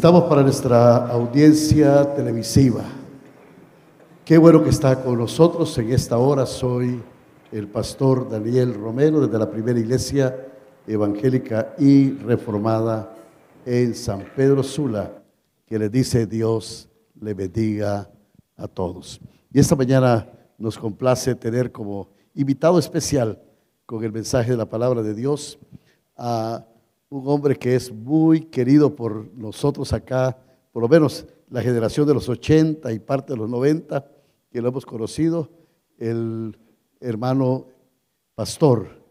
Estamos para nuestra audiencia televisiva. Qué bueno que está con nosotros en esta hora. Soy el pastor Daniel Romero desde la primera iglesia evangélica y reformada en San Pedro Sula, que le dice Dios le bendiga a todos. Y esta mañana nos complace tener como invitado especial con el mensaje de la palabra de Dios a un hombre que es muy querido por nosotros acá, por lo menos la generación de los 80 y parte de los 90, que lo hemos conocido, el hermano pastor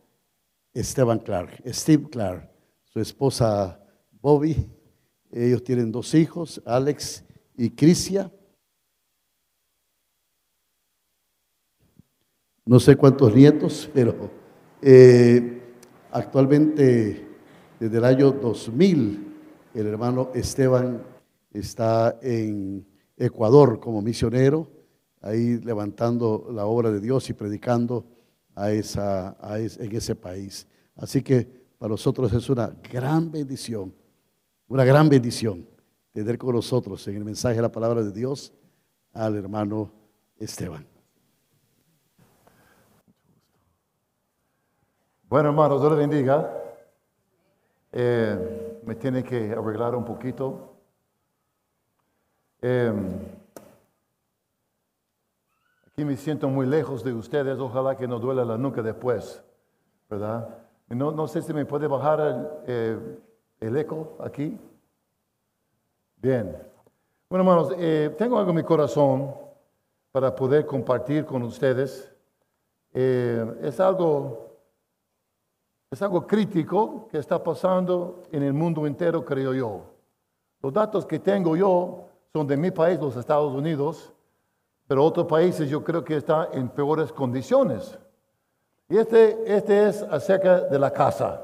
Esteban Clark, Steve Clark, su esposa Bobby, ellos tienen dos hijos, Alex y Crisia. No sé cuántos nietos, pero eh, actualmente desde el año 2000, el hermano Esteban está en Ecuador como misionero, ahí levantando la obra de Dios y predicando en ese país. Así que para nosotros es una gran bendición, una gran bendición tener con nosotros en el mensaje de la palabra de Dios al hermano Esteban. Bueno, hermanos, Dios les bendiga. Eh, me tiene que arreglar un poquito. Eh, aquí me siento muy lejos de ustedes, ojalá que no duela la nuca después, ¿verdad? No, sé si me puede bajar el, eh, el eco aquí. Bien. Bueno, hermanos, tengo algo en mi corazón para poder compartir con ustedes. es algo es algo crítico que está pasando en el mundo entero, creo yo. Los datos que tengo yo son de mi país, los Estados Unidos, pero otros países yo creo que están en peores condiciones. Y este, este es acerca de la casa.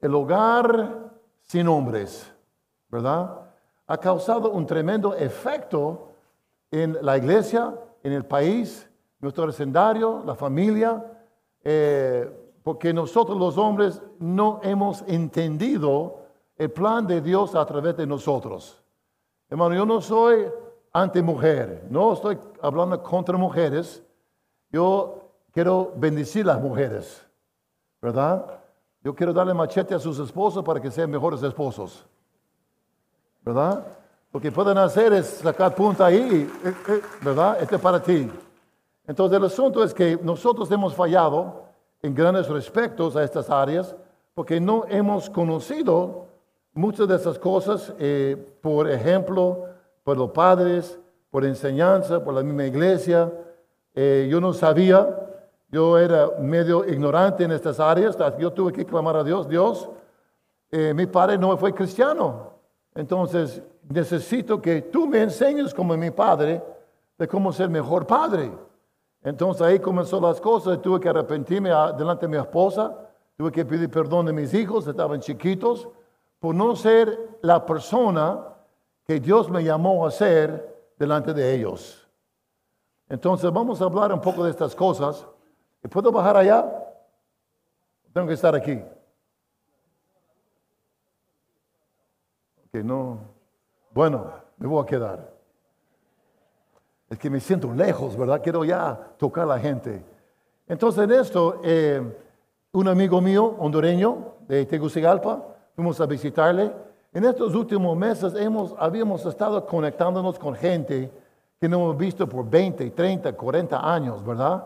El hogar sin hombres, ¿verdad? Ha causado un tremendo efecto en la iglesia, en el país, nuestro vecindario, la familia. Eh, porque nosotros los hombres no hemos entendido el plan de Dios a través de nosotros. Hermano, yo no soy anti-mujer, no estoy hablando contra mujeres, yo quiero bendecir las mujeres, ¿verdad? Yo quiero darle machete a sus esposos para que sean mejores esposos, ¿verdad? Lo que pueden hacer es sacar punta ahí, eh, eh, ¿verdad? Este es para ti. Entonces el asunto es que nosotros hemos fallado en grandes respectos a estas áreas, porque no hemos conocido muchas de esas cosas, eh, por ejemplo, por los padres, por enseñanza, por la misma iglesia. Eh, yo no sabía, yo era medio ignorante en estas áreas, yo tuve que clamar a Dios, Dios, eh, mi padre no fue cristiano, entonces necesito que tú me enseñes como mi padre de cómo ser mejor padre. Entonces ahí comenzó las cosas, tuve que arrepentirme delante de mi esposa, tuve que pedir perdón de mis hijos, estaban chiquitos, por no ser la persona que Dios me llamó a ser delante de ellos. Entonces vamos a hablar un poco de estas cosas. ¿Puedo bajar allá? Tengo que estar aquí. Que no. Bueno, me voy a quedar. Es que me siento lejos, ¿verdad? Quiero ya tocar a la gente. Entonces en esto, eh, un amigo mío, hondureño, de Tegucigalpa, fuimos a visitarle. En estos últimos meses hemos, habíamos estado conectándonos con gente que no hemos visto por 20, 30, 40 años, ¿verdad?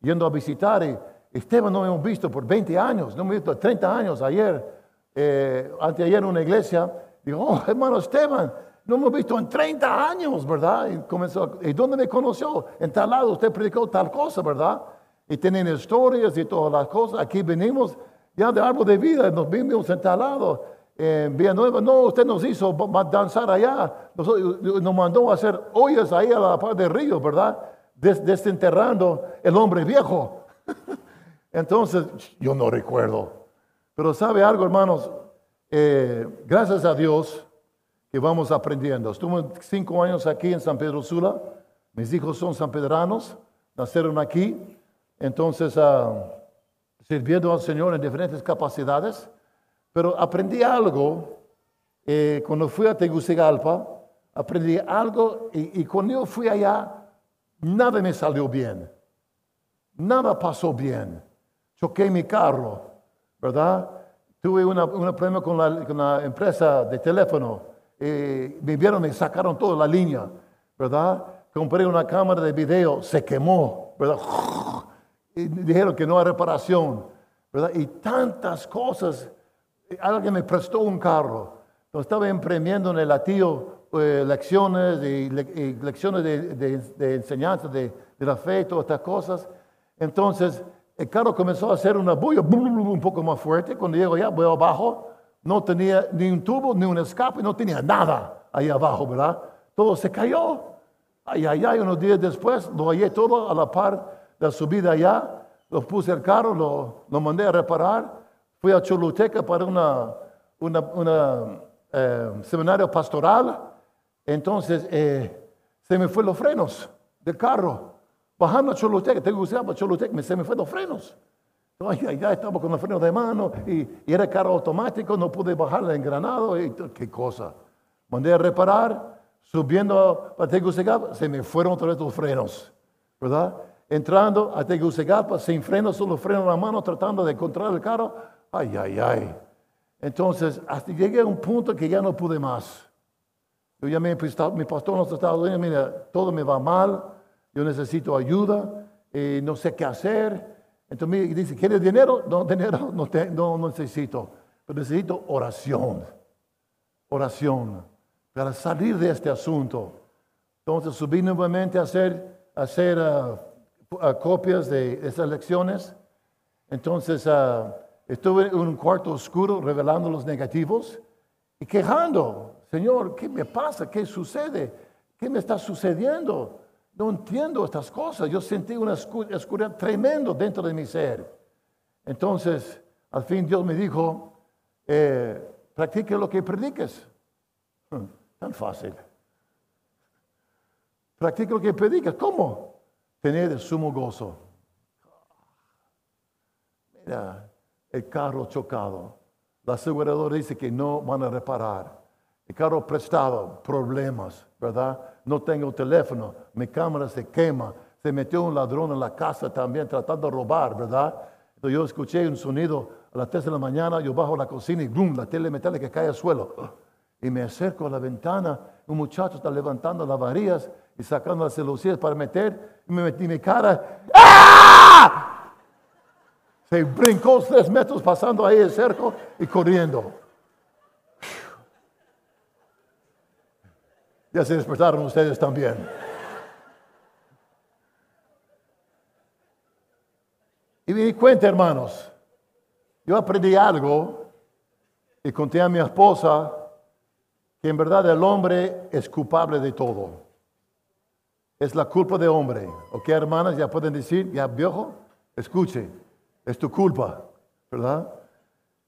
Yendo a visitar. Y Esteban no hemos visto por 20 años, no hemos visto 30 años. Ayer, eh, anteayer en una iglesia, dijo, oh, hermano Esteban, no hemos visto en 30 años, ¿verdad? Y comenzó, ¿y dónde me conoció? En tal lado usted predicó tal cosa, ¿verdad? Y tienen historias y todas las cosas. Aquí venimos ya de árbol de vida, nos vimos en tal lado. En Villanueva, no, usted nos hizo danzar allá, nos, nos mandó a hacer ollas ahí a la parte del río, ¿verdad? desenterrando el hombre viejo. Entonces, yo no recuerdo. Pero sabe algo, hermanos, eh, gracias a Dios, que vamos aprendiendo. Estuve cinco años aquí en San Pedro Sula. Mis hijos son sanpedranos, nacieron aquí. Entonces, uh, sirviendo al Señor en diferentes capacidades. Pero aprendí algo eh, cuando fui a Tegucigalpa, aprendí algo y, y cuando fui allá, nada me salió bien. Nada pasó bien. Choqué mi carro, ¿verdad? Tuve un problema con la empresa de teléfono. Eh, me vieron, me sacaron toda la línea, ¿verdad? Compré una cámara de video, se quemó, ¿verdad? Y dijeron que no hay reparación, ¿verdad? Y tantas cosas. Alguien me prestó un carro. Lo estaba imprimiendo en el latillo eh, lecciones y, le- y lecciones de, de- de enseñanza de, de la fe todas estas cosas. Entonces, el carro comenzó a hacer una bulla un poco más fuerte. Cuando llego allá, voy abajo, no tenía ni un tubo, ni un escape, no tenía nada ahí abajo, ¿verdad? Todo se cayó. Ay, ay, ay, unos días después lo hallé todo a la par de la subida allá. Lo puse el carro, lo, mandé a reparar. Fui a Choluteca para una, una, eh, seminario pastoral. Entonces, eh, se me fue los frenos del carro. Bajando a Choluteca, tengo que usar para Choluteca, se me fue los frenos. Ay, ay, estaba con los frenos de mano y, y era carro automático, no pude bajar el engranado y qué cosa. Mandé a reparar, subiendo a Tegucigalpa, se me fueron otra vez los frenos, ¿verdad? Entrando a Tegucigalpa, sin frenos, solo freno en la mano, tratando de encontrar el carro. Ay, ay, ay. Entonces, hasta llegué a un punto que ya no pude más. Yo llamé a mi pastor en los Estados Unidos, mira, todo me va mal, yo necesito ayuda, eh, no sé qué hacer. Entonces me dice, ¿quieres dinero? No, dinero no, necesito, pero necesito oración, oración, para salir de este asunto. Entonces subí nuevamente a hacer, hacer ah, ah, copias de esas lecciones. Entonces ah, estuve en un cuarto oscuro revelando los negativos y quejando, Señor, ¿qué me pasa? ¿Qué sucede? ¿Qué me está sucediendo? No entiendo estas cosas. Yo sentí una oscu- oscuridad tremendo dentro de mi ser. Entonces, al fin Dios me dijo, eh, practique lo que prediques. Hmm, Tan fácil. Practique lo que predicas. ¿Cómo? Tener el sumo gozo. Mira, el carro chocado. La aseguradora dice que no van a reparar. El carro prestado, problemas, ¿verdad? No tengo teléfono, mi cámara se quema. Se metió un ladrón en la casa también tratando de robar, ¿verdad? Entonces yo escuché un sonido a las 3 de la mañana, yo bajo la cocina y ¡boom! La tele metálica cae al suelo. Y me acerco a la ventana, un muchacho está levantando las varillas y sacando las celosías para meter, y me metí mi cara. ¡Ah! Se brincó tres metros pasando ahí el cerco y corriendo. Ya se despertaron ustedes también. Y me di cuenta, hermanos, yo aprendí algo y conté a mi esposa que en verdad el hombre es culpable de todo. Es la culpa del hombre. ¿Ok, hermanas? Ya pueden decir, ya viejo, escuche, es tu culpa, ¿verdad?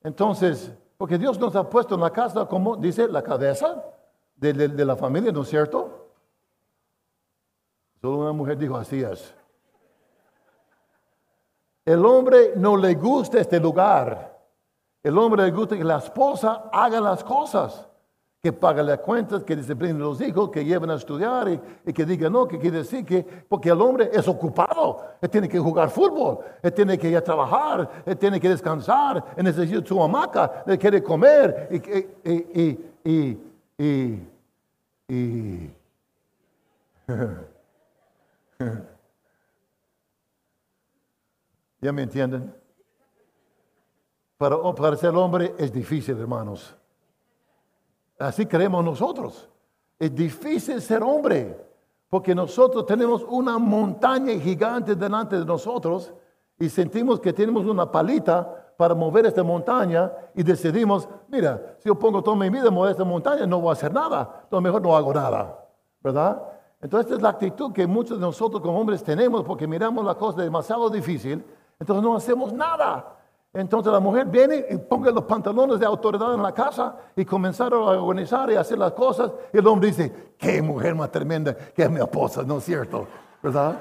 Entonces, porque Dios nos ha puesto en la casa como, dice, la cabeza de, la familia, ¿no es cierto? Solo una mujer dijo, así es. El hombre no le gusta este lugar. El hombre le gusta que la esposa haga las cosas, que pague las cuentas, que discipline a los hijos, que lleven a estudiar y, y que diga no, que quiere decir que, porque el hombre es ocupado, él tiene que jugar fútbol, él tiene que ir a trabajar, él tiene que descansar, él necesita su hamaca, él quiere comer y, y, y, y, y, ¿Ya me entienden? Para, para ser hombre es difícil, hermanos. Así creemos nosotros. Es difícil ser hombre, porque nosotros tenemos una montaña gigante delante de nosotros y sentimos que tenemos una palita para mover esta montaña y decidimos, mira, si yo pongo toda mi vida a mover esta montaña, no voy a hacer nada, entonces mejor no hago nada, ¿verdad? Entonces esta es la actitud que muchos de nosotros como hombres tenemos porque miramos la cosa demasiado difícil, entonces no hacemos nada. Entonces la mujer viene y ponga los pantalones de autoridad en la casa y comenzaron a organizar y hacer las cosas. Y el hombre dice, qué mujer más tremenda que es mi esposa, ¿no es cierto? ¿Verdad?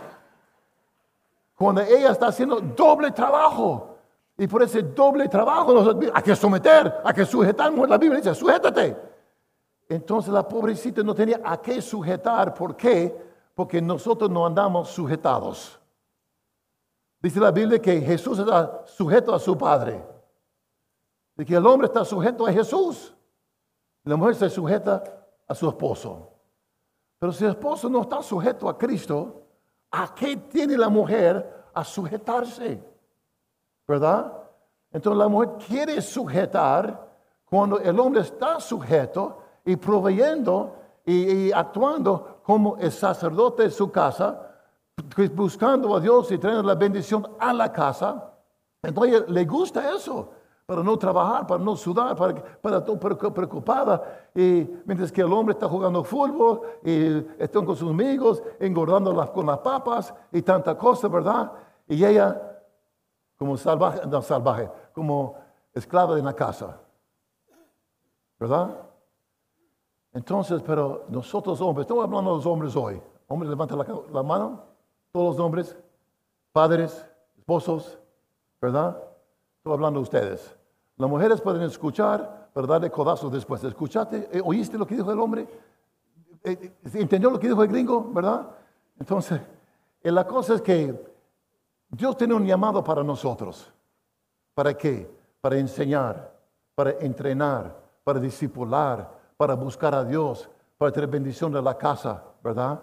Cuando ella está haciendo doble trabajo. Y por ese doble trabajo hay que someter, hay que sujetarnos. La Biblia dice, sujétate. Entonces la pobrecita no tenía a qué sujetar. ¿Por qué? Porque nosotros no andamos sujetados. Dice la Biblia que Jesús está sujeto a su Padre. De que el hombre está sujeto a Jesús. La mujer se sujeta a su esposo. Pero si el esposo no está sujeto a Cristo, ¿a qué tiene la mujer a sujetarse? ¿Verdad? Entonces la mujer quiere sujetar cuando el hombre está sujeto y proveyendo y, actuando como el sacerdote de su casa, pues, buscando a Dios y trayendo la bendición a la casa. Entonces le gusta eso, para no trabajar, para no sudar, para, para estar preocupada. Y mientras que el hombre está jugando fútbol y están con sus amigos, engordando con las papas y tanta cosa, ¿verdad? Y ella, como salvaje, no salvaje, como esclava de la casa. ¿Verdad? Entonces, pero nosotros hombres, estamos hablando de los hombres hoy. Hombres, levanten la, mano. Todos los hombres, padres, esposos, ¿verdad? Estoy hablando de ustedes. Las mujeres pueden escuchar, pero darle codazos después. ¿Escuchaste? Eh, ¿Oíste lo que dijo el hombre? Eh, eh, ¿Entendió lo que dijo el gringo? ¿Verdad? Entonces, la cosa es que Dios tiene un llamado para nosotros. ¿Para qué? Para enseñar, para entrenar, para discipular, para buscar a Dios, para tener bendición de la casa, ¿verdad?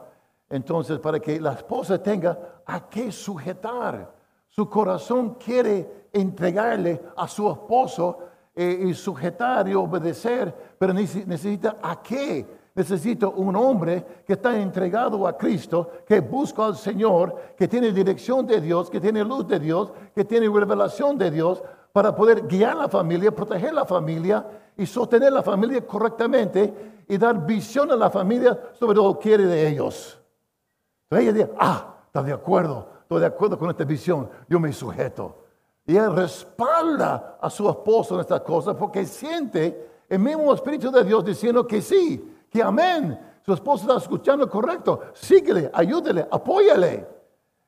Entonces, para que la esposa tenga a qué sujetar. Su corazón quiere entregarle a su esposo eh, y sujetar y obedecer, pero necesita a qué. Necesita un hombre que está entregado a Cristo, que busca al Señor, que tiene dirección de Dios, que tiene luz de Dios, que tiene revelación de Dios, para poder guiar la familia, proteger la familia y sostener la familia correctamente y dar visión a la familia sobre lo que quiere de ellos. Entonces ella dice, ah, está de acuerdo, estoy de acuerdo con esta visión, yo me sujeto. Y ella respalda a su esposo en estas cosas porque siente el mismo Espíritu de Dios diciendo que sí, que amén. Su esposo está escuchando correcto. Síguele, ayúdele, apóyale.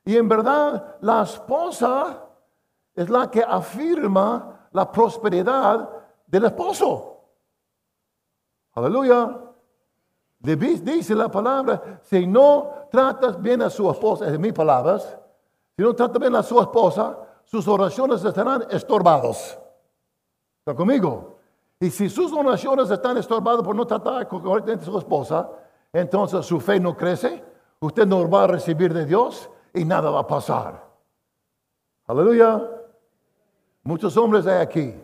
Y en verdad, la esposa es la que afirma la prosperidad del esposo. Aleluya. Dice la palabra, si no tratas bien a su esposa, es mis palabras, si no tratas bien a su esposa, sus oraciones estarán estorbados. ¿Está conmigo? Y si sus oraciones están estorbadas por no tratar correctamente a su esposa, entonces su fe no crece, usted no va a recibir de Dios y nada va a pasar. Aleluya. Muchos hombres hay aquí.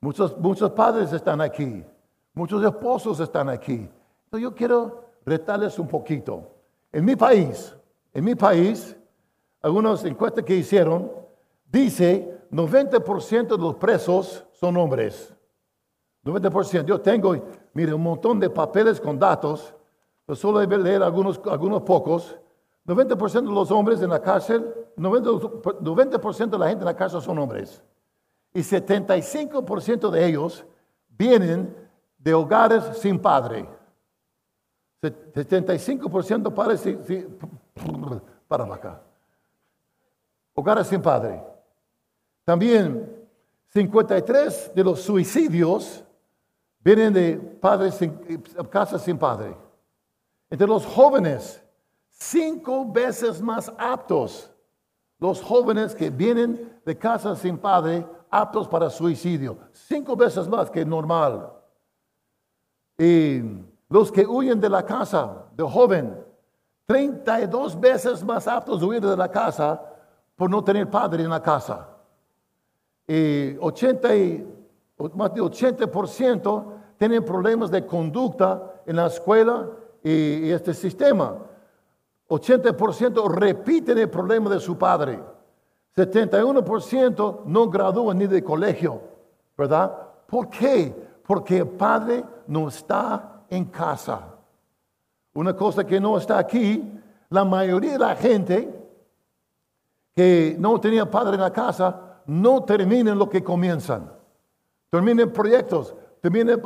Muchos, muchos padres están aquí. Muchos esposos están aquí. Entonces yo quiero retarles un poquito. En mi país, en mi país, algunas encuestas que hicieron, dice 90% de los presos son hombres. 90%. Yo tengo, mire, un montón de papeles con datos, pero solo voy leer algunos, algunos pocos. 90% de los hombres en la cárcel, 90%, 90 de la gente en la cárcel son hombres. Y 75% de ellos vienen de hogares sin padre. 75% padres sin, para acá. Hogares sin padre. También 53 de los suicidios vienen de padres sin, casas sin padre. Entre los jóvenes, cinco veces más aptos los jóvenes que vienen de casa sin padre, aptos para suicidio. Cinco veces más que normal. Y los que huyen de la casa de joven, 32 veces más aptos a huir de la casa por no tener padre en la casa. Y 80 y, más de 80% tienen problemas de conducta en la escuela y este sistema. 80% repiten el problema de su padre. 71% no gradúan ni de colegio, ¿verdad? ¿Por qué? Porque el padre no está en casa. Una cosa que no está aquí, la mayoría de la gente que no tenía padre en la casa no terminan lo que comienzan. Terminan proyectos, terminan,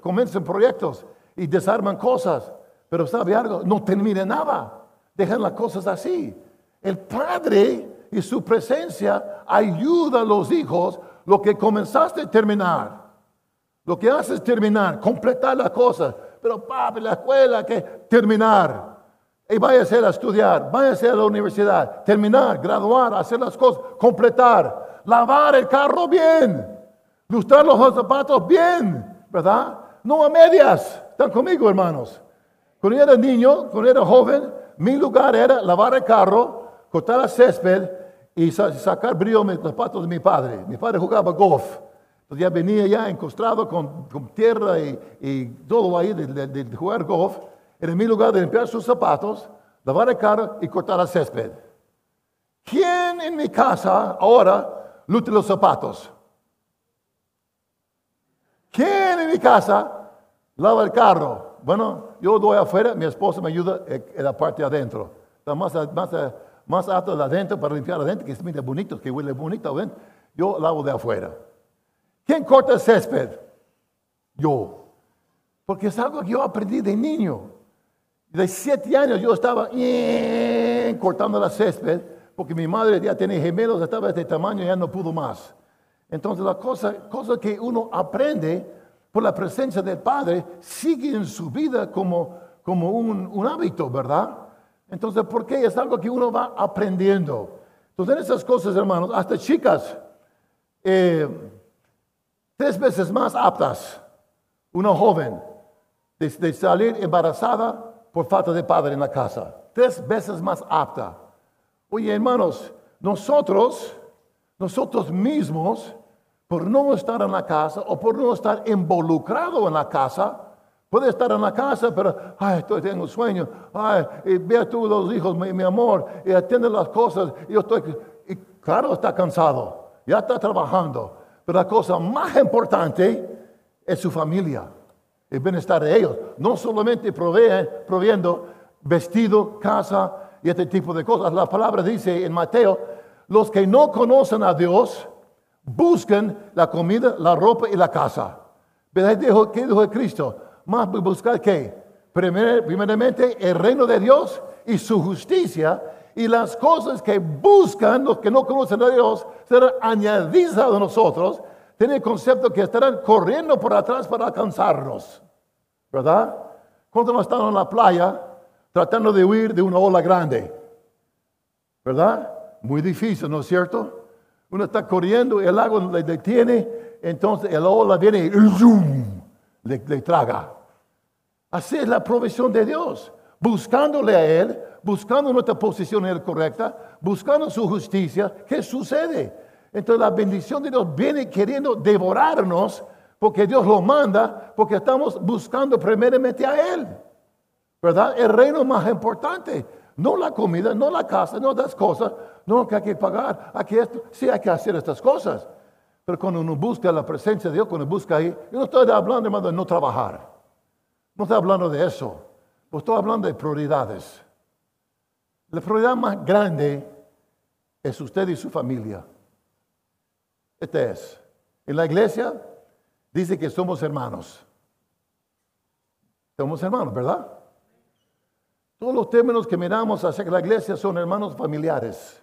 comienzan proyectos y desarman cosas. Pero sabe algo, no termine nada. Dejan las cosas así. El padre y su presencia ayuda a los hijos lo que comenzaste a terminar. Lo que hace es terminar, completar las cosas. Pero papi, la escuela, que terminar. Y váyase a estudiar, váyase a la universidad, terminar, graduar, hacer las cosas, completar, lavar el carro bien, lustrar los zapatos bien, ¿verdad? No a medias. ¿Están conmigo, hermanos? Cuando yo era niño, cuando era joven, mi lugar era lavar el carro, cortar el césped y sacar brillo los zapatos de mi padre. Mi padre jugaba golf. Entonces ya venía ya encostrado con, tierra y, todo ahí de, jugar golf. Era mi lugar de limpiar sus zapatos, lavar el carro y cortar el césped. ¿Quién en mi casa ahora lucha los zapatos? ¿Quién en mi casa lava el carro? Bueno, yo doy afuera, mi esposa me ayuda en la parte de adentro. Está más, más, más alto de adentro para limpiar adentro, que se mira bonito, que huele bonito. ¿ven? Yo lavo de afuera. ¿Quién corta el césped? Yo. Porque es algo que yo aprendí de niño. De siete años yo estaba cortando la césped porque mi madre ya tenía gemelos, estaba de este tamaño y ya no pudo más. Entonces la cosa, cosa que uno aprende por la presencia del Padre sigue en su vida como, como un, hábito, ¿verdad? Entonces, ¿por qué? Es algo que uno va aprendiendo. Entonces, en esas cosas, hermanos, hasta chicas, eh, tres veces más aptas, una joven, de, salir embarazada por falta de padre en la casa. Tres veces más apta. Oye, hermanos, nosotros, nosotros mismos, por no estar en la casa o por no estar involucrado en la casa, puede estar en la casa, pero, ay, estoy, tengo sueño, ay, y ve a tú los hijos, mi, amor, y atiende las cosas, yo estoy, y claro, está cansado, ya está trabajando, pero la cosa más importante es su familia, el bienestar de ellos. No solamente provee, proviendo vestido, casa y este tipo de cosas. La palabra dice en Mateo, los que no conocen a Dios buscan la comida, la ropa y la casa. ¿Qué dijo, qué dijo Cristo? Más buscar qué? primeramente el reino de Dios y su justicia y las cosas que buscan los que no conocen a Dios serán añadidas a nosotros. Tiene el concepto que estarán corriendo por atrás para alcanzarnos. ¿Verdad? Cuando no están en la playa tratando de huir de una ola grande. ¿Verdad? Muy difícil, ¿no es cierto? Uno está corriendo, el lago le detiene, entonces el ola viene y le, le traga. Así es la provisión de Dios. Buscándole a Él, buscando nuestra posición en correcta, buscando su justicia, ¿qué sucede? Entonces la bendición de Dios viene queriendo devorarnos porque Dios lo manda, porque estamos buscando primeramente a Él. ¿Verdad? El reino más importante. No la comida, no la casa, no las cosas. No que hay que pagar, aquí esto. Sí hay que hacer estas cosas. Pero cuando uno busca la presencia de Dios, cuando busca ahí, yo no estoy hablando, hermano, de no trabajar. No estoy hablando de eso. Estoy hablando de prioridades. La prioridad más grande es usted y su familia. Este es. En la iglesia dice que somos hermanos. Somos hermanos, ¿verdad? Todos los términos que miramos hacia la iglesia son hermanos familiares,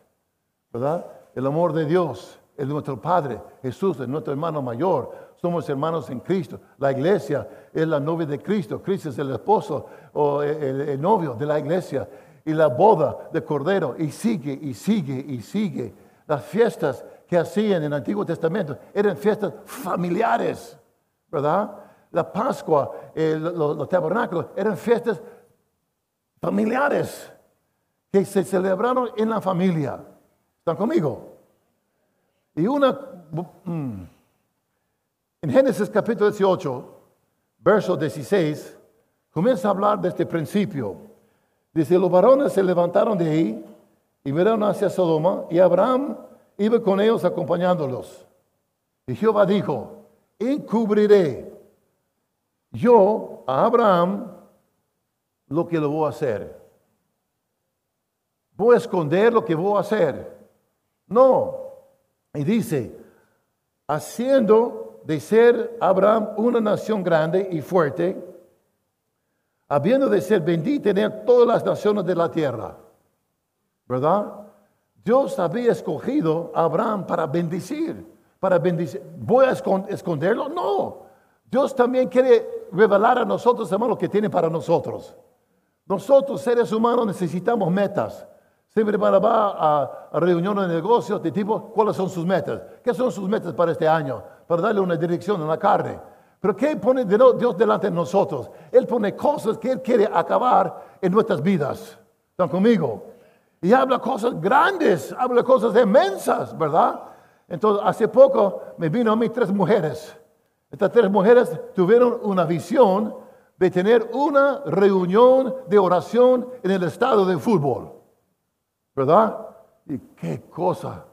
¿verdad? El amor de Dios, es nuestro Padre, Jesús es nuestro hermano mayor, somos hermanos en Cristo. La iglesia es la novia de Cristo, Cristo es el esposo o el, novio de la iglesia y la boda de Cordero y sigue y sigue y sigue. Las fiestas que hacían en el Antiguo Testamento eran fiestas familiares, ¿verdad? La Pascua, los, tabernáculos eran fiestas familiares que se celebraron en la familia. ¿Están conmigo? Y una, mm, en Génesis capítulo 18, verso 16, comienza a hablar de este principio. Dice, los varones se levantaron de ahí y miraron hacia Sodoma y Abraham iba con ellos acompañándolos. Y Jehová dijo, encubriré yo a Abraham lo que le voy a hacer. Voy a esconder lo que voy a hacer. No, y dice, haciendo de ser Abraham una nación grande y fuerte, habiendo de ser bendita en todas las naciones de la tierra. ¿Verdad? Dios había escogido a Abraham para bendecir, para bendecir. ¿Voy a esconderlo? No. Dios también quiere revelar a nosotros, hermanos, lo que tiene para nosotros. Nosotros, seres humanos, necesitamos metas. Siempre va a, reuniones de negocios de tipo, ¿cuáles son sus metas? ¿Qué son sus metas para este año? Para darle una dirección a la carne. Pero ¿qué pone Dios delante de nosotros? Él pone cosas que Él quiere acabar en nuestras vidas. ¿Están conmigo? Y habla cosas grandes, habla cosas inmensas, ¿verdad? Entonces, hace poco me vino a mí tres mujeres. Estas tres mujeres tuvieron una visión de tener una reunión de oración en el estado de fútbol. ¿Verdad? Y qué cosa.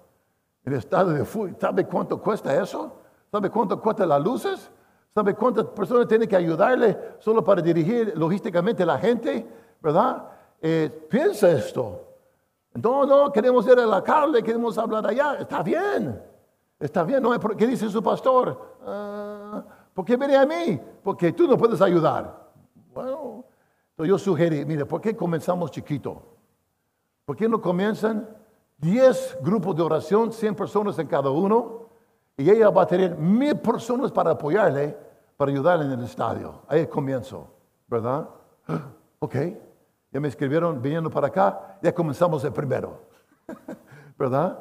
El estado de. ¿Sabe cuánto cuesta eso? ¿Sabe cuánto cuesta las luces? ¿Sabe cuántas personas tienen que ayudarle solo para dirigir logísticamente la gente? ¿Verdad? Eh, piensa esto. No, no, queremos ir a la carne, queremos hablar allá. Está bien. Está bien. No, ¿Qué dice su pastor? Uh, ¿Por qué viene a mí? Porque tú no puedes ayudar. Bueno, yo sugerí, mire, ¿por qué comenzamos chiquito? ¿Por qué no comienzan 10 grupos de oración, 100 personas en cada uno? Y ella va a tener mil personas para apoyarle, para ayudarle en el estadio. Ahí comienzo, ¿verdad? Ok, ya me escribieron viniendo para acá, ya comenzamos el primero, ¿verdad?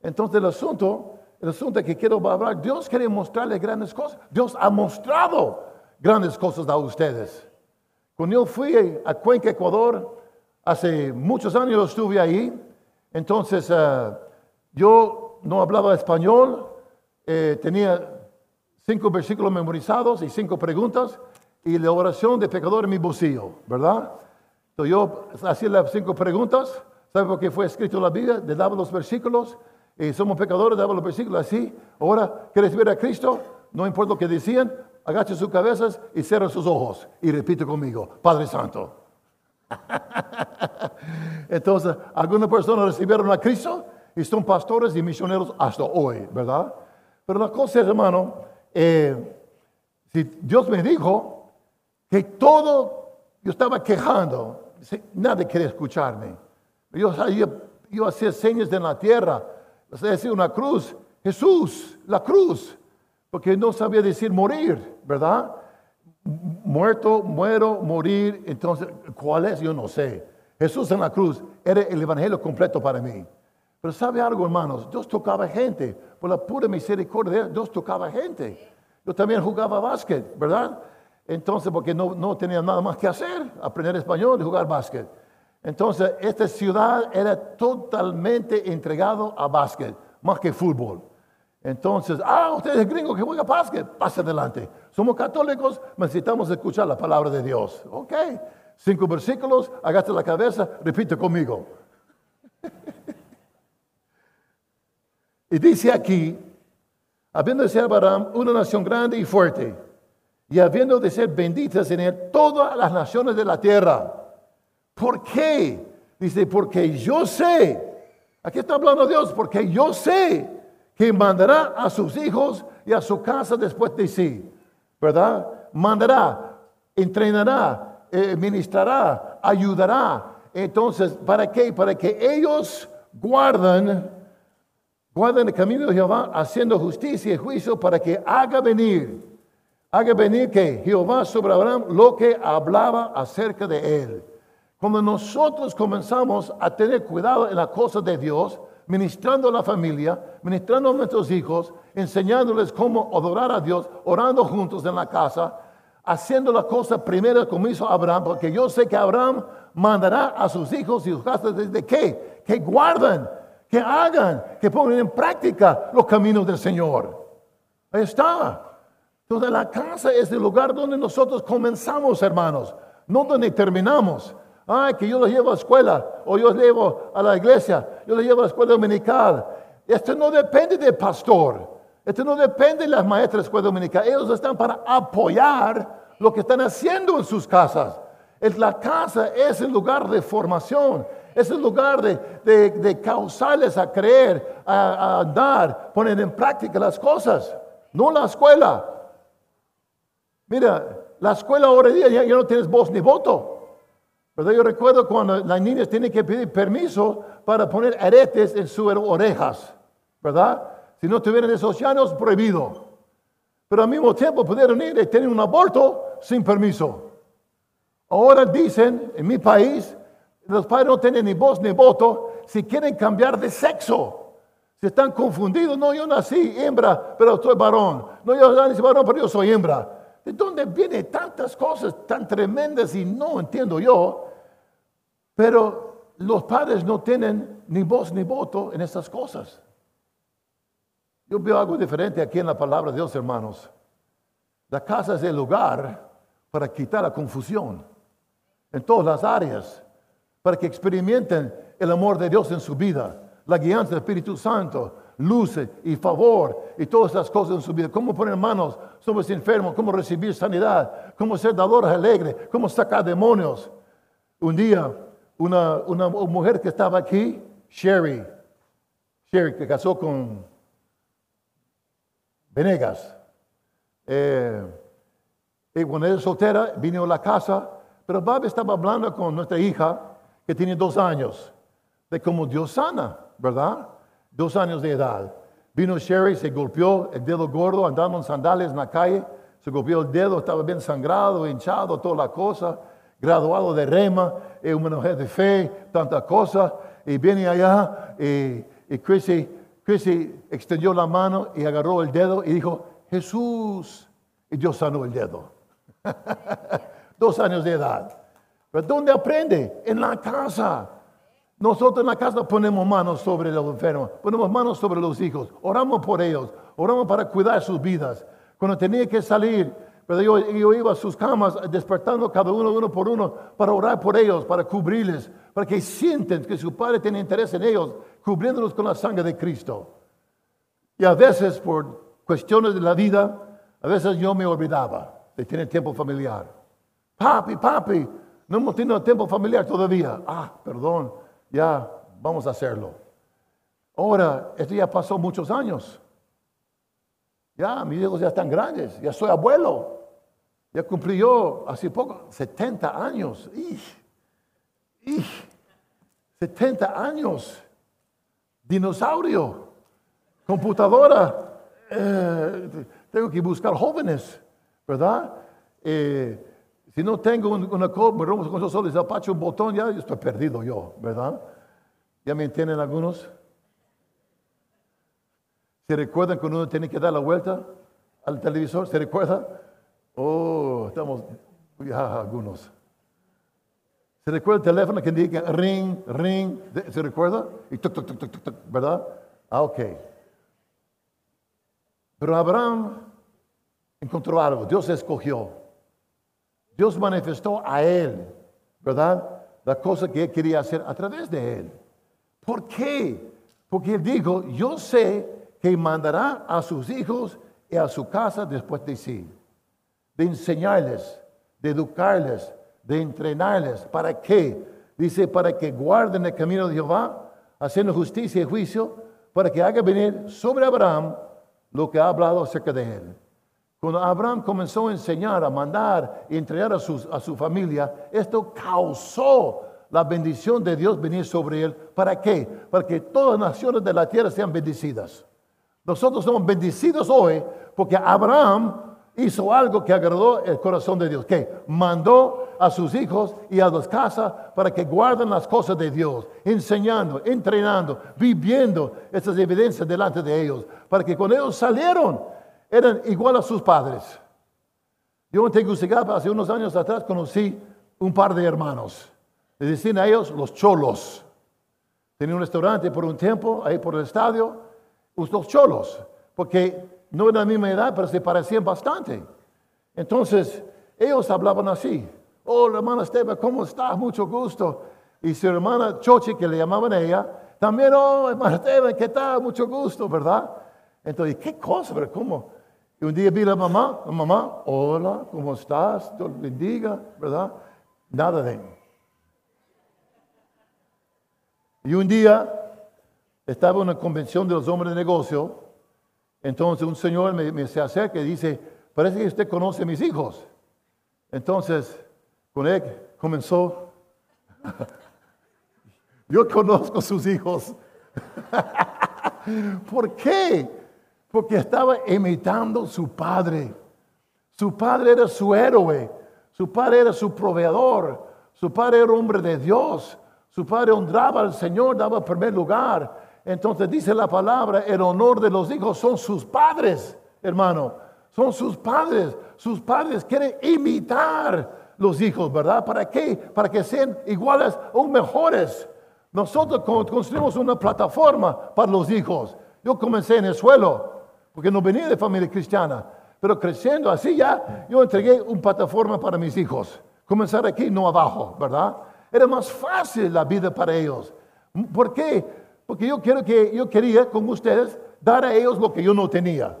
Entonces el asunto, el asunto que quiero hablar, Dios quiere mostrarle grandes cosas. Dios ha mostrado grandes cosas a ustedes. Cuando yo fui a Cuenca, Ecuador, hace muchos años estuve ahí, entonces eh, yo no hablaba español, eh, tenía cinco versículos memorizados y cinco preguntas y la oración de pecador en mi bolsillo, ¿verdad? Entonces yo hacía las cinco preguntas, ¿sabe por qué fue escrito la Biblia? Le daba los versículos y somos pecadores, daba los versículos así. Ahora, ¿quieres ver a Cristo? No importa lo que decían, agache sus cabezas y cierra sus ojos y repite conmigo, Padre Santo. Entonces, algunas personas recibieron a Cristo y son pastores y misioneros hasta hoy, ¿verdad? Pero la cosa es, hermano, eh, si Dios me dijo que todo, yo estaba quejando, nadie quería escucharme. Yo, yo hacía señas en la tierra, hacía una cruz, Jesús, la cruz, porque no sabía decir morir, ¿verdad? Muerto, muero, morir, entonces, ¿cuál es? Yo no sé. Jesús en la cruz era el evangelio completo para mí. Pero sabe algo, hermanos, Dios tocaba gente. Por la pura misericordia, Dios tocaba gente. Yo también jugaba básquet, ¿verdad? Entonces, porque no, no tenía nada más que hacer, aprender español y jugar básquet. Entonces, esta ciudad era totalmente entregado a básquet, más que fútbol. Entonces, ah, usted es gringo que juega básquet, pase adelante. Somos católicos, necesitamos escuchar la palabra de Dios. Ok, cinco versículos, agaste la cabeza, repite conmigo. Y dice aquí, habiendo de ser Abraham una nación grande y fuerte, y habiendo de ser benditas en él todas las naciones de la tierra. ¿Por qué? Dice, porque yo sé, aquí está hablando Dios, porque yo sé que mandará a sus hijos y a su casa después de sí, ¿verdad? Mandará, entrenará, eh, ministrará, ayudará. Entonces, ¿para qué? Para que ellos guarden Guarden el camino de Jehová haciendo justicia y juicio para que haga venir, haga venir que Jehová sobre Abraham lo que hablaba acerca de él. Cuando nosotros comenzamos a tener cuidado en las cosas de Dios, ministrando a la familia, ministrando a nuestros hijos, enseñándoles cómo adorar a Dios, orando juntos en la casa, haciendo la cosa primera como hizo Abraham, porque yo sé que Abraham mandará a sus hijos y sus casas desde qué? Que guarden que hagan, que pongan en práctica los caminos del Señor. Ahí está. Entonces la casa es el lugar donde nosotros comenzamos, hermanos, no donde terminamos. Ay, que yo lo llevo a la escuela o yo lo llevo a la iglesia, yo lo llevo a la escuela dominical. Esto no depende del pastor, esto no depende de las maestras de la escuela dominical. Ellos están para apoyar lo que están haciendo en sus casas. La casa es el lugar de formación, es el lugar de, causarles a creer, a, a, dar, poner en práctica las cosas, no la escuela. Mira, la escuela ahora día ya, no tienes voz ni voto. ¿Verdad? Yo recuerdo cuando las niñas tienen que pedir permiso para poner aretes en sus orejas, ¿verdad? Si no tuvieran esos llanos, prohibido. pero al mismo tiempo pudieron ir y tener un aborto sin permiso. Ahora dicen, en mi país, los padres no tienen ni voz ni voto si quieren cambiar de sexo. Si están confundidos, no, yo nací hembra, pero soy varón. No, yo nací varón, pero yo soy hembra. ¿De dónde vienen tantas cosas tan tremendas y no entiendo yo? Pero los padres no tienen ni voz ni voto en estas cosas. Yo veo algo diferente aquí en la palabra de Dios, hermanos. La casa es el lugar para quitar la confusión en todas las áreas, para que experimenten el amor de Dios en su vida, la guianza del Espíritu Santo, luces y favor y todas esas cosas en su vida. Cómo poner manos sobre los enfermos, cómo recibir sanidad, cómo ser dadores alegres, cómo sacar demonios. Un día, una, una mujer que estaba aquí, Sherry, Sherry, que casó con Venegas. Eh, y cuando era soltera, vino a la casa, pero Bob estaba hablando con nuestra hija, que tiene dos años, de cómo Dios sana, ¿verdad? Dos años de edad. Vino Sherry, se golpeó el dedo gordo, andando en sandalias en la calle, se golpeó el dedo, estaba bien sangrado, hinchado, toda la cosa, graduado de rema, y una mujer de fe, tanta cosa, y viene allá, y, y Chrissy Chrissy extendió la mano y agarró el dedo y dijo, Jesús. Y Dios sanó el dedo. Dos años de edad. ¿Pero dónde aprende? En la casa. Nosotros en la casa ponemos manos sobre los enfermos, ponemos manos sobre los hijos, oramos por ellos, oramos para cuidar sus vidas. Cuando tenía que salir, pero yo, iba a sus camas despertando cada uno, uno por uno, para orar por ellos, para cubrirles, para que sienten que su Padre tiene interés en ellos, cubriéndolos con la sangre de Cristo. Y a veces, por cuestiones de la vida, a veces yo me olvidaba de tener tiempo familiar. Papi, papi, no hemos tenido tiempo familiar todavía. Ah, perdón, ya vamos a hacerlo. Ahora, esto ya pasó muchos años. Ya, mis hijos ya están grandes, ya soy abuelo. Ya cumplí yo hace poco 70 años. ¡Ih! ¡Ih! 70 años. Dinosaurio. Computadora. Eh, tengo que buscar jóvenes, ¿verdad? Eh, si no tengo una copa, me rompo con esos soles, apacho un botón, ya estoy perdido yo, ¿verdad? ¿Ya me entienden algunos? ¿Se recuerdan cuando uno tiene que dar la vuelta al televisor? ¿Se recuerda? Oh, estamos ya algunos. ¿Se recuerda el teléfono que dice ring, ring? ¿Se recuerda? Y toc, toc, toc, toc, ¿verdad? Ah, ok. Pero Abraham encontró algo. Dios escogió. Dios manifestó a él, ¿verdad? La cosa que él quería hacer a través de él. ¿Por qué? Porque él dijo, yo sé que mandará a sus hijos y a su casa después de sí, de enseñarles, de educarles, de entrenarles. ¿Para qué? Dice, para que guarden el camino de Jehová, haciendo justicia y juicio, para que haga venir sobre Abraham lo que ha hablado acerca de él. Cuando Abraham comenzó a enseñar, a mandar y a, a su familia, esto causó la bendición de Dios venir sobre él. ¿Para qué? Para que todas las naciones de la tierra sean bendecidas. Nosotros somos bendecidos hoy porque Abraham hizo algo que agradó el corazón de Dios, que mandó a sus hijos y a las casas para que guarden las cosas de Dios, enseñando, entrenando, viviendo estas evidencias delante de ellos, para que cuando ellos salieron eran igual a sus padres. Yo en Tegucigalpa hace unos años atrás conocí un par de hermanos. Le decían a ellos los cholos. Tenía un restaurante por un tiempo ahí por el estadio los cholos, porque no eran la misma edad, pero se parecían bastante. Entonces, ellos hablaban así. Oh, hermana Esteban, ¿cómo estás? Mucho gusto. Y su hermana Chochi, que le llamaban a ella, también, oh, hermana Esteban, ¿qué tal? Mucho gusto, ¿verdad? Entonces, ¿qué cosa? ¿Pero cómo? Y un día vi a la mamá, la mamá, hola, ¿cómo estás? Dios bendiga, ¿verdad? Nada de Y un día estaba en una convención de los hombres de negocio, entonces un señor me, se acerca y dice, parece que usted conoce a mis hijos. Entonces, con comenzó, yo conozco a sus hijos. ¿Por qué? porque estaba imitando su padre. Su padre era su héroe, su padre era su proveedor, su padre era hombre de Dios, su padre honraba al Señor, daba primer lugar. Entonces dice la palabra, el honor de los hijos son sus padres, hermano, son sus padres. Sus padres quieren imitar los hijos, ¿verdad? ¿Para qué? Para que sean iguales o mejores. Nosotros construimos una plataforma para los hijos. Yo comencé en el suelo, porque no venía de familia cristiana, pero creciendo así ya, yo entregué una plataforma para mis hijos. Comenzar aquí, no abajo, ¿verdad? Era más fácil la vida para ellos. ¿Por qué? Porque yo, quiero que, yo quería con ustedes dar a ellos lo que yo no tenía.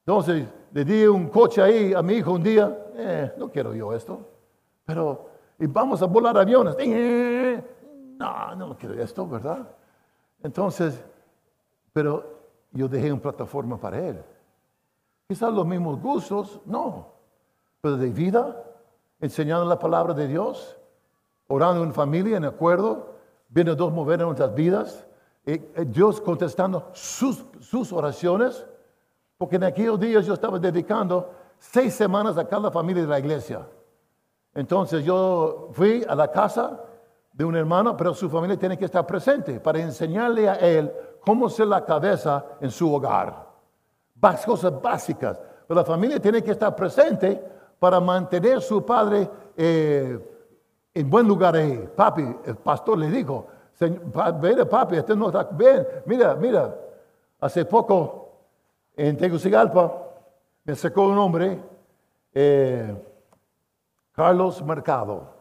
Entonces, le di un coche ahí a mi hijo un día, eh, no quiero yo esto, pero y vamos a volar aviones. Eh, no, no quiero esto, ¿verdad? Entonces, pero yo dejé una plataforma para él. Quizás los mismos gustos, no, pero de vida, enseñando la palabra de Dios, orando en familia, en acuerdo, viendo Dios mover en nuestras vidas, y eh, Dios contestando sus, oraciones, porque en aquellos días yo estaba dedicando seis semanas a cada familia de la iglesia. Entonces yo fui a la casa de un hermano, pero su familia tiene que estar presente para enseñarle a él cómo ser la cabeza en su hogar. Cosas básicas. Pero la familia tiene que estar presente para mantener a su padre eh, en buen lugar. Papi, el pastor le dijo, mira papi, este no está bien. Mira, mira, hace poco en Tegucigalpa me sacó un hombre, eh, Carlos Mercado,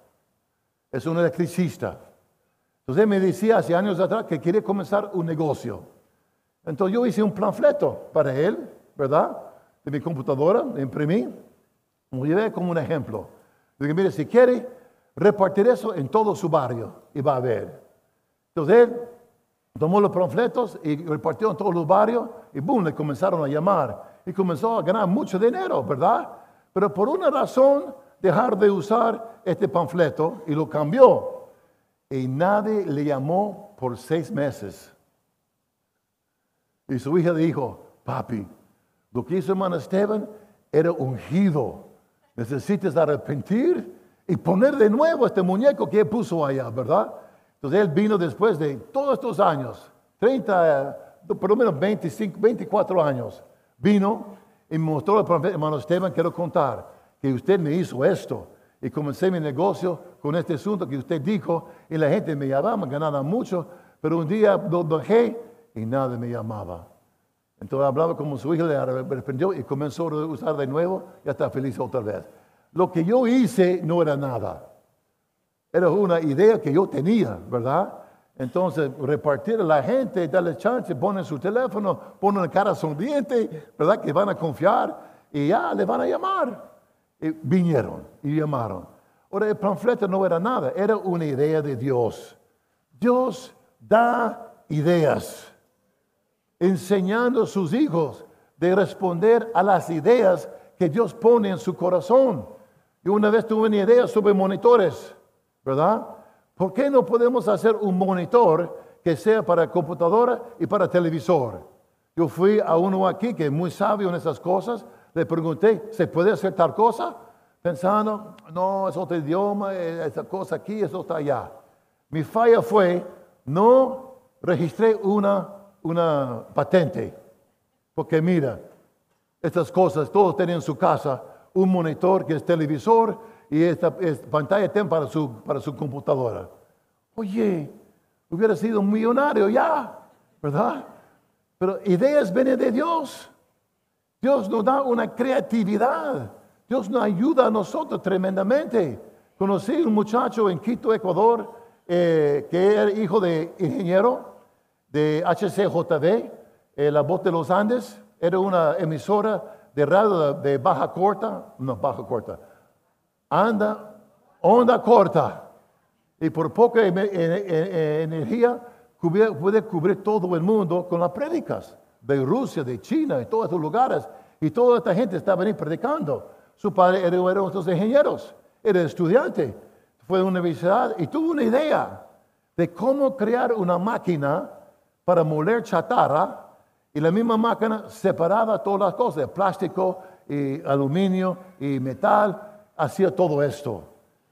es un electricista. Entonces me decía hace años atrás que quiere comenzar un negocio. Entonces yo hice un panfleto para él, ¿verdad? De mi computadora, imprimí, lo llevé como un ejemplo. Dije, mire, si quiere, repartir eso en todo su barrio y va a ver. Entonces él tomó los panfletos y repartió en todos los barrios y boom, le comenzaron a llamar. Y comenzó a ganar mucho dinero, ¿verdad? Pero por una razón, dejar de usar este panfleto y lo cambió y nadie le llamó por seis meses. Y su hija dijo, papi, lo que hizo hermano Esteban era ungido. Necesitas arrepentir y poner de nuevo este muñeco que él puso allá, ¿verdad? Entonces él vino después de todos estos años, 30, por lo menos 25, 24 años, vino y me mostró al hermano Esteban, quiero contar que usted me hizo esto y comencé mi negocio con este asunto que usted dijo y la gente me llamaba, ganaba mucho, pero un día lo bajé y nadie me llamaba. Entonces hablaba como su hijo le arrepintió y comenzó a usar de nuevo y está feliz otra vez. Lo que yo hice no era nada. Era una idea que yo tenía, ¿verdad? Entonces, repartir a la gente, darle chance, ponen su teléfono, ponen cara sonriente, ¿verdad? Que van a confiar y ya le van a llamar. Vinieron y llamaron. Ahora, el panfleto no era nada, era una idea de Dios. Dios da ideas, enseñando a sus hijos de responder a las ideas que Dios pone en su corazón. Yo una vez tuve una idea sobre monitores, ¿verdad? ¿Por qué no podemos hacer un monitor que sea para computadora y para televisor? Yo fui a uno aquí que es muy sabio en esas cosas le pregunté, ¿se puede hacer tal cosa? Pensando, no, es otro idioma, esa cosa aquí, eso está allá. Mi falla fue, no registré una, una patente. Porque mira, estas cosas, todos tienen en su casa un monitor que es televisor y esta pantalla tem para su, para su computadora. Oye, hubiera sido un millonario ya, ¿verdad? Pero ideas vienen de Dios. Dios nos da una creatividad. Dios nos ayuda a nosotros tremendamente. Conocí un muchacho en Quito, Ecuador, eh, que era hijo de ingeniero de HCJB, eh, la voz de los Andes. Era una emisora de radio de baja corta, no baja corta, anda, onda corta. Y por poca energía puede cubrir todo el mundo con las prédicas de Rusia, de China, de todos estos lugares. Y toda esta gente estaba ahí predicando. Su padre era, uno de estos ingenieros, era estudiante, fue a la universidad y tuvo una idea de cómo crear una máquina para moler chatarra Y la misma máquina separaba todas las cosas, plástico, y aluminio y metal, hacía todo esto.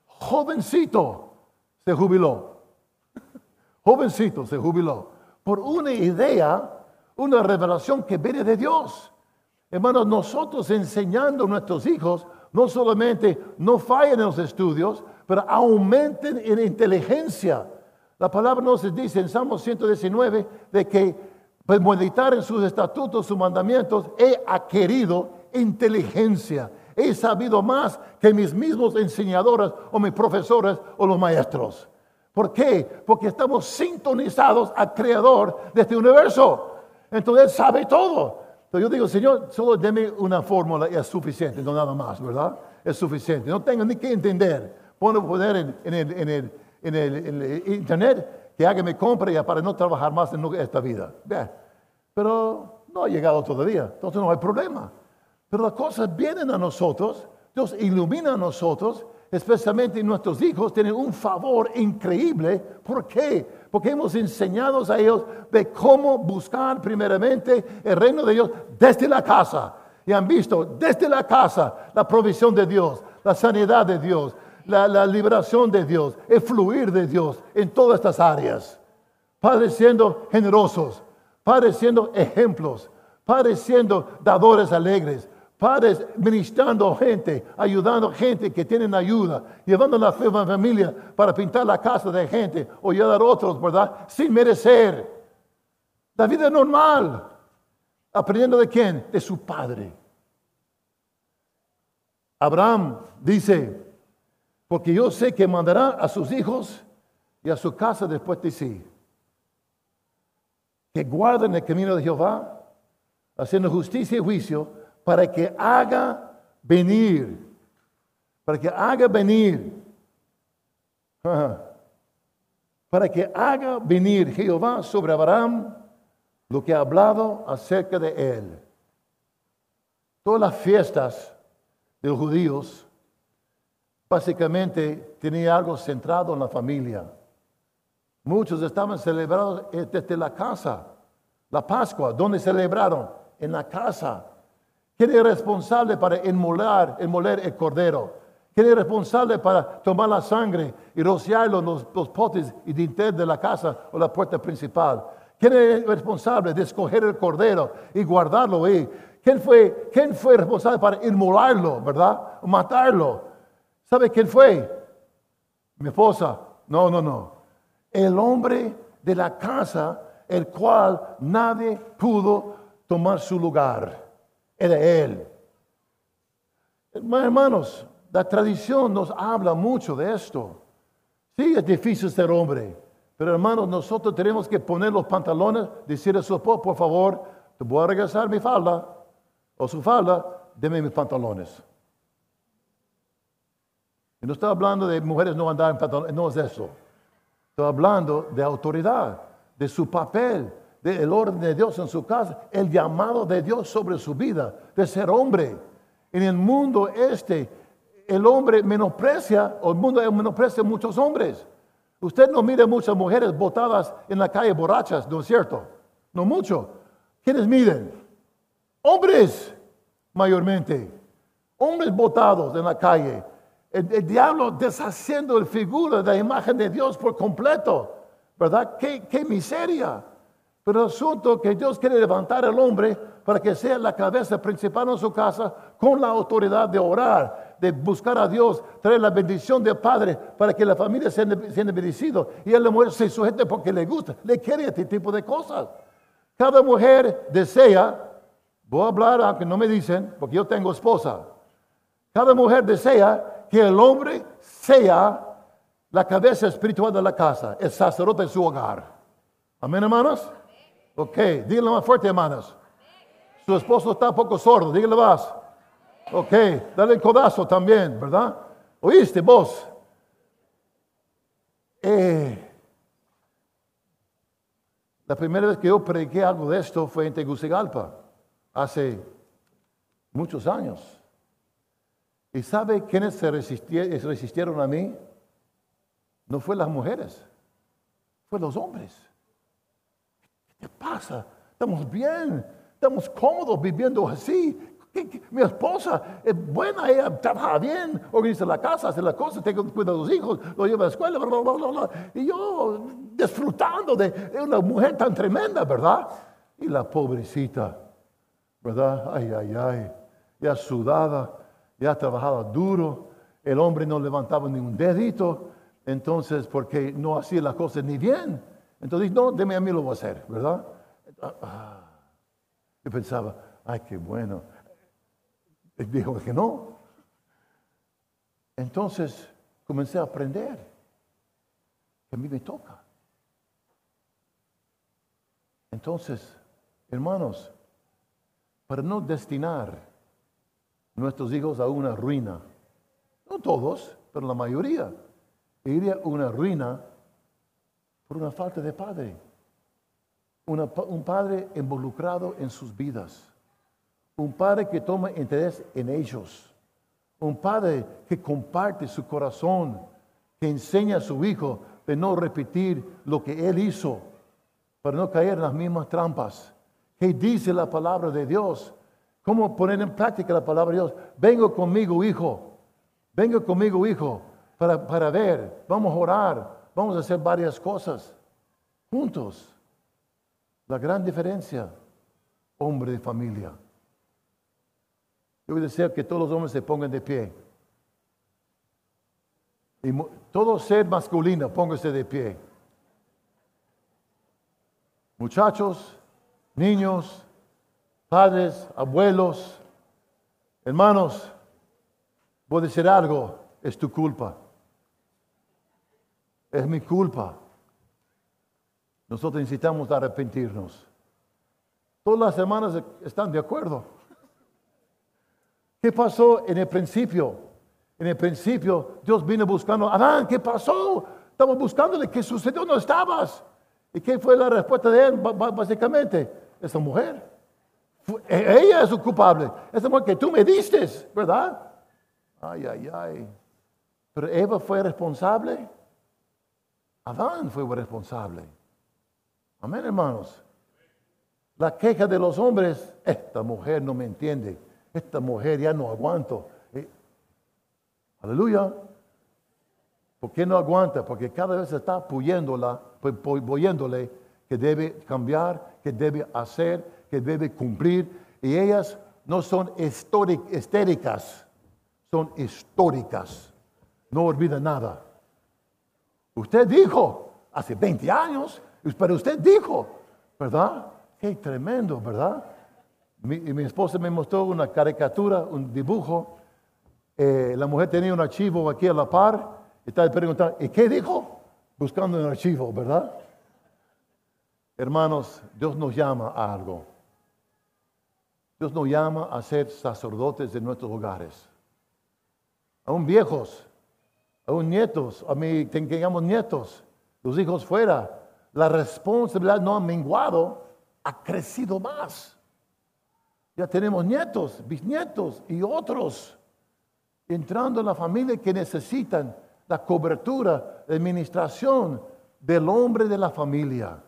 Jovencito se jubiló. Jovencito se jubiló. Por una idea, una revelación que viene de Dios. Hermanos, nosotros enseñando a nuestros hijos, no solamente no fallen en los estudios, pero aumenten en inteligencia. La palabra nos dice en Salmo 119 de que pues meditar en sus estatutos, sus mandamientos, he adquirido inteligencia. He sabido más que mis mismos enseñadores o mis profesores o los maestros. ¿Por qué? Porque estamos sintonizados al creador de este universo. Entonces Él sabe todo. Entonces yo digo, Señor, solo deme una fórmula y es suficiente, no nada más, ¿verdad? Es suficiente. No tengo ni que entender. Pongo poder en, el, en, el, internet que haga mi compra para no trabajar más en esta vida. Pero no ha llegado todavía, entonces no hay problema. Pero las cosas vienen a nosotros, Dios ilumina a nosotros, especialmente nuestros hijos tienen un favor increíble. ¿Por qué? Porque hemos enseñado a ellos de cómo buscar primeramente el reino de Dios desde la casa. Y han visto desde la casa la provisión de Dios, la sanidad de Dios, la, liberación de Dios, el fluir de Dios en todas estas áreas. Padres siendo generosos, padres siendo ejemplos, padres siendo dadores alegres, padres ministrando gente, ayudando gente que tienen ayuda, llevando la familia para pintar la casa de gente o ayudar a otros, ¿verdad? Sin merecer. La vida normal. Aprendiendo de quién? De su padre. Abraham dice, porque yo sé que mandará a sus hijos y a su casa después de sí, que guarden el camino de Jehová, haciendo justicia y juicio, para que haga venir, para que haga venir, para que haga venir Jehová sobre Abraham lo que ha hablado acerca de él. Todas las fiestas de los judíos básicamente tenía algo centrado en la familia. Muchos estaban celebrados desde la casa. La Pascua, ¿dónde celebraron? En la casa. ¿Quién es responsable para inmolar, el cordero? ¿Quién es responsable para tomar la sangre y rociarlo en los, potes y dintel de la casa o la puerta principal? ¿Quién es responsable de escoger el cordero y guardarlo ahí? ¿Quién fue, quién fue responsable para inmolarlo, verdad? Matarlo. ¿Sabe quién fue? Mi esposa. No, no, no. El hombre de la casa, el cual nadie pudo tomar su lugar. Era él. Hermanos, la tradición nos habla mucho de esto. Sí, es difícil ser hombre. Pero hermanos, nosotros tenemos que poner los pantalones, decir a su esposo, por favor, te voy a regresar mi falda o su falda, deme mis pantalones. Y no estoy hablando de mujeres no andar en pantalones, no es eso. Estoy hablando de autoridad, de su papel, del orden de Dios en su casa, el llamado de Dios sobre su vida, de ser hombre. En el mundo este, el hombre menosprecia, o el mundo menosprecia muchos hombres. Usted no mira muchas mujeres botadas en la calle borrachas, ¿no es cierto? No mucho. ¿Quiénes miden? Hombres, mayormente. Hombres botados en la calle el, diablo deshaciendo el figura de la imagen de Dios por completo. ¿Verdad? Qué, miseria. Pero el asunto que Dios quiere levantar al hombre para que sea la cabeza principal en su casa con la autoridad de orar, de buscar a Dios, traer la bendición del Padre para que la familia sea, sea bendecida. Y la mujer se sujete porque le gusta, le quiere este tipo de cosas. Cada mujer desea, voy a hablar aunque no me dicen, porque yo tengo esposa. Cada mujer desea que el hombre sea la cabeza espiritual de la casa, el sacerdote de su hogar. Amén, hermanos. Ok, díganlo más fuerte, hermanos. Su esposo está un poco sordo, díganle más. Ok, dale el codazo también, ¿verdad? ¿Oíste vos? Eh, la primera vez que yo prediqué algo de esto fue en Tegucigalpa, hace muchos años. ¿Y sabe quiénes se resistieron a mí? No fue las mujeres, fue los hombres. ¿Qué pasa? estamos bien, estamos cómodos viviendo así. Mi esposa es buena, ella trabaja bien, organiza la casa, hace las cosas, cuida de los hijos, lo lleva a la escuela, bla, bla, bla, y yo disfrutando de una mujer tan tremenda, ¿verdad? Y la pobrecita, ¿verdad? Ay, ay, ay, ya sudada, ya trabajaba duro, el hombre no levantaba ni un dedito, entonces, porque no hacía las cosas ni bien. Entonces, no, deme a mí lo voy a hacer, ¿verdad? Ah. Yo pensaba, ay, qué bueno. Dijo que no. Entonces comencé a aprender que a mí me toca. Entonces, hermanos, para no destinar nuestros hijos a una ruina, no todos, pero la mayoría, iría a una ruina por una falta de padre. un padre involucrado en sus vidas. Un padre que toma interés en ellos, un padre que comparte su corazón, que enseña a su hijo de no repetir lo que él hizo, para no caer en las mismas trampas, que dice la palabra de Dios, cómo poner en práctica la palabra de Dios. Vengo conmigo, hijo, vengo conmigo, hijo, para, para ver, vamos a orar, vamos a hacer varias cosas juntos. La gran diferencia, hombre de familia. Yo deseo que todos los hombres se pongan de pie. Y todo ser masculino, póngase de pie. Muchachos, niños, padres, abuelos, hermanos, voy a decir algo, es tu culpa. Es mi culpa. Nosotros necesitamos arrepentirnos. Todas las semanas están de acuerdo. ¿Qué pasó en el principio? En el principio Dios vino buscando, Adán, ¿qué pasó? Estamos buscándole, ¿qué sucedió? No estabas. ¿Y qué fue la respuesta de él? Básicamente, esa mujer. Ella es culpable. Esa mujer que tú me diste, ¿verdad? Ay, ay, ay. Pero Eva fue responsable. Adán fue responsable. Amén, hermanos. La queja de los hombres, esta mujer no me entiende esta mujer ya no aguanto. Eh, aleluya. ¿Por qué no aguanta? Porque cada vez está apoyándola, apoyándole que debe cambiar, que debe hacer, que debe cumplir. Y ellas no son estéricas, son históricas. No olvida nada. Usted dijo hace 20 años, pero usted dijo, ¿verdad? Qué tremendo, ¿verdad? Mi, mi esposa me mostró una caricatura, un dibujo. Eh, la mujer tenía un archivo aquí a la par. Y estaba preguntando, ¿y qué dijo? Buscando un archivo, ¿verdad? Hermanos, Dios nos llama a algo. Dios nos llama a ser sacerdotes de nuestros hogares. Aún viejos, aún nietos, a mí tengamos nietos, los hijos fuera. La responsabilidad no ha menguado, ha crecido más. Ya tenemos nietos, bisnietos y otros entrando en la familia que necesitan la cobertura, la administración del hombre de la familia,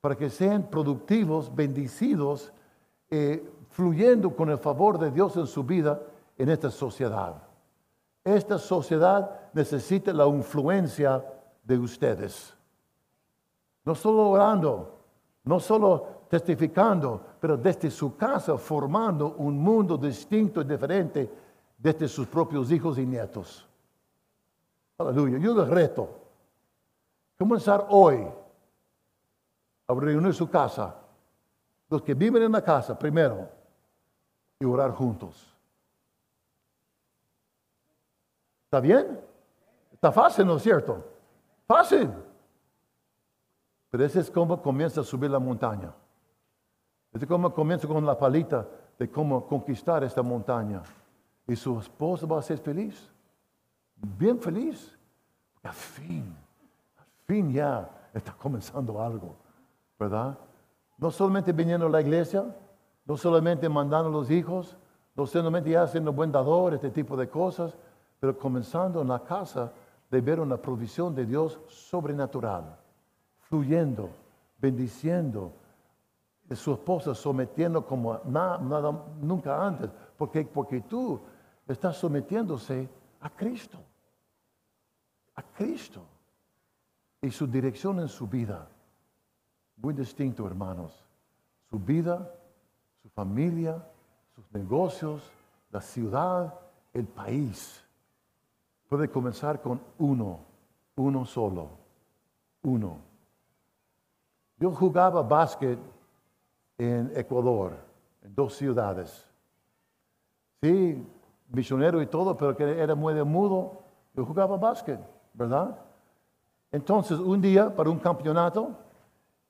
para que sean productivos, bendecidos, eh, fluyendo con el favor de Dios en su vida en esta sociedad. Esta sociedad necesita la influencia de ustedes. No solo orando, no solo testificando, pero desde su casa formando un mundo distinto y diferente desde sus propios hijos y nietos. Aleluya. Yo les reto. Comenzar hoy a reunir su casa. Los que viven en la casa primero y orar juntos. ¿Está bien? Está fácil, ¿no es cierto? Fácil. Pero ese es como comienza a subir la montaña. Es como comienza con la palita de cómo conquistar esta montaña. Y su esposa va a ser feliz. Bien feliz. Al fin, al fin ya está comenzando algo. ¿Verdad? No solamente viniendo a la iglesia, no solamente mandando a los hijos, no solamente ya siendo buen dador, este tipo de cosas, pero comenzando en la casa de ver una provisión de Dios sobrenatural, fluyendo, bendiciendo, su esposa sometiendo como nada, nada nunca antes, porque, porque tú estás sometiéndose a Cristo, a Cristo y su dirección en su vida. Muy distinto, hermanos. Su vida, su familia, sus negocios, la ciudad, el país. Puede comenzar con uno, uno solo, uno. Yo jugaba básquet en Ecuador, en dos ciudades. Sí, misionero y todo, pero que era muy de mudo. Yo jugaba básquet, ¿verdad? Entonces, un día, para un campeonato,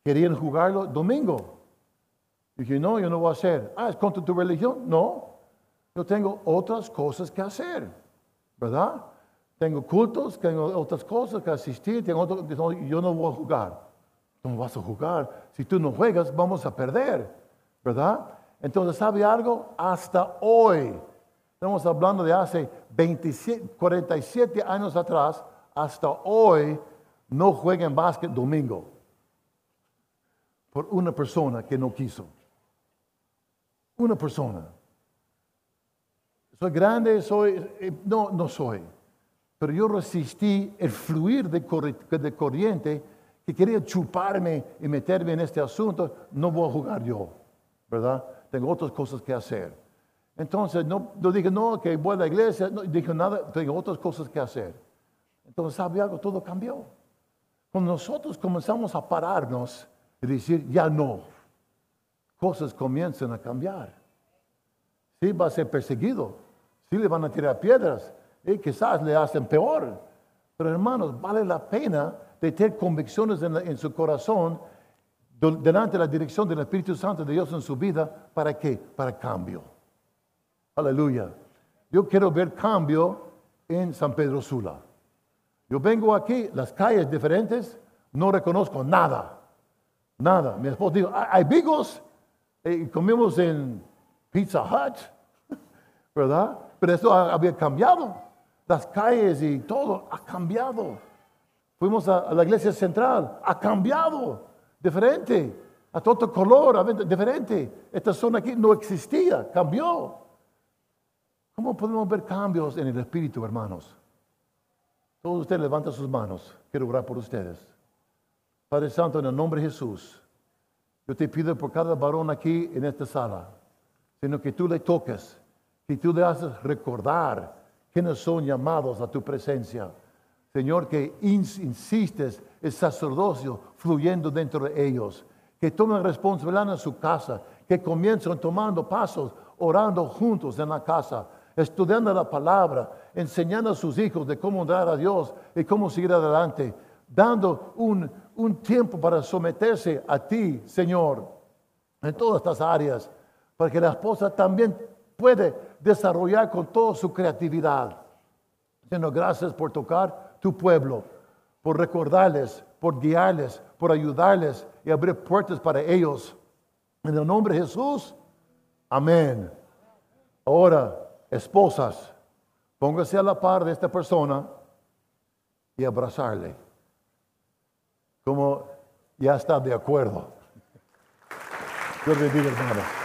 querían jugarlo domingo. Dije, no, yo no voy a hacer. Ah, ¿es contra tu religión? No. Yo tengo otras cosas que hacer, ¿verdad? Tengo cultos, tengo otras cosas que asistir, tengo yo no voy a jugar. No vas a jugar. Si tú no juegas, vamos a perder, ¿verdad? Entonces, ¿sabe algo? Hasta hoy, estamos hablando de hace 27, 47 años atrás, hasta hoy no jueguen básquet domingo por una persona que no quiso. Una persona. Soy grande, soy, eh, no, no soy. Pero yo resistí el fluir de, corriente que quería chuparme y meterme en este asunto. No voy a jugar yo, ¿verdad? Tengo otras cosas que hacer. Entonces, no, no dije, no, que voy a la iglesia. No dije nada, tengo otras cosas que hacer. Entonces, ¿sabe algo? Todo cambió. Cuando nosotros comenzamos a pararnos y decir, ya no, cosas comienzan a cambiar. Sí, va a ser perseguido, sí le van a tirar piedras y quizás le hacen peor. Pero hermanos, vale la pena tener convicciones en, en su corazón delante de la dirección del Espíritu Santo de Dios en su vida. ¿Para qué? Para cambio. Aleluya. Yo quiero ver cambio en San Pedro Sula. Yo vengo aquí, las calles diferentes, no reconozco nada. Nada. Mi esposo dijo, hay bigos. Y comimos en Pizza Hut, ¿verdad? Pero eso había cambiado. Las calles y todo ha cambiado. Fuimos a, la iglesia central, ha cambiado, diferente, a todo color, diferente. Esta zona aquí no existía, cambió. ¿Cómo podemos ver cambios en el espíritu, hermanos? Todos ustedes levantan sus manos. Quiero orar por ustedes. Padre Santo, en el nombre de Jesús, yo te pido por cada varón aquí en esta sala, sino que tú le toques, que tú le haces recordar quienes son llamados a tu presencia. Señor, que insistes el sacerdocio fluyendo dentro de ellos, que tomen responsabilidad en su casa, que comiencen tomando pasos, orando juntos en la casa, estudiando la palabra, enseñando a sus hijos de cómo honrar a Dios y cómo seguir adelante dando un, tiempo para someterse a ti, Señor, en todas estas áreas, para que la esposa también puede desarrollar con toda su creatividad. Señor, gracias por tocar tu pueblo, por recordarles, por guiarles, por ayudarles y abrir puertas para ellos. En el nombre de Jesús, amén. Ahora, esposas, póngase a la par de esta persona y abrazarle como ya está de acuerdo. Dios bendiga, hermano.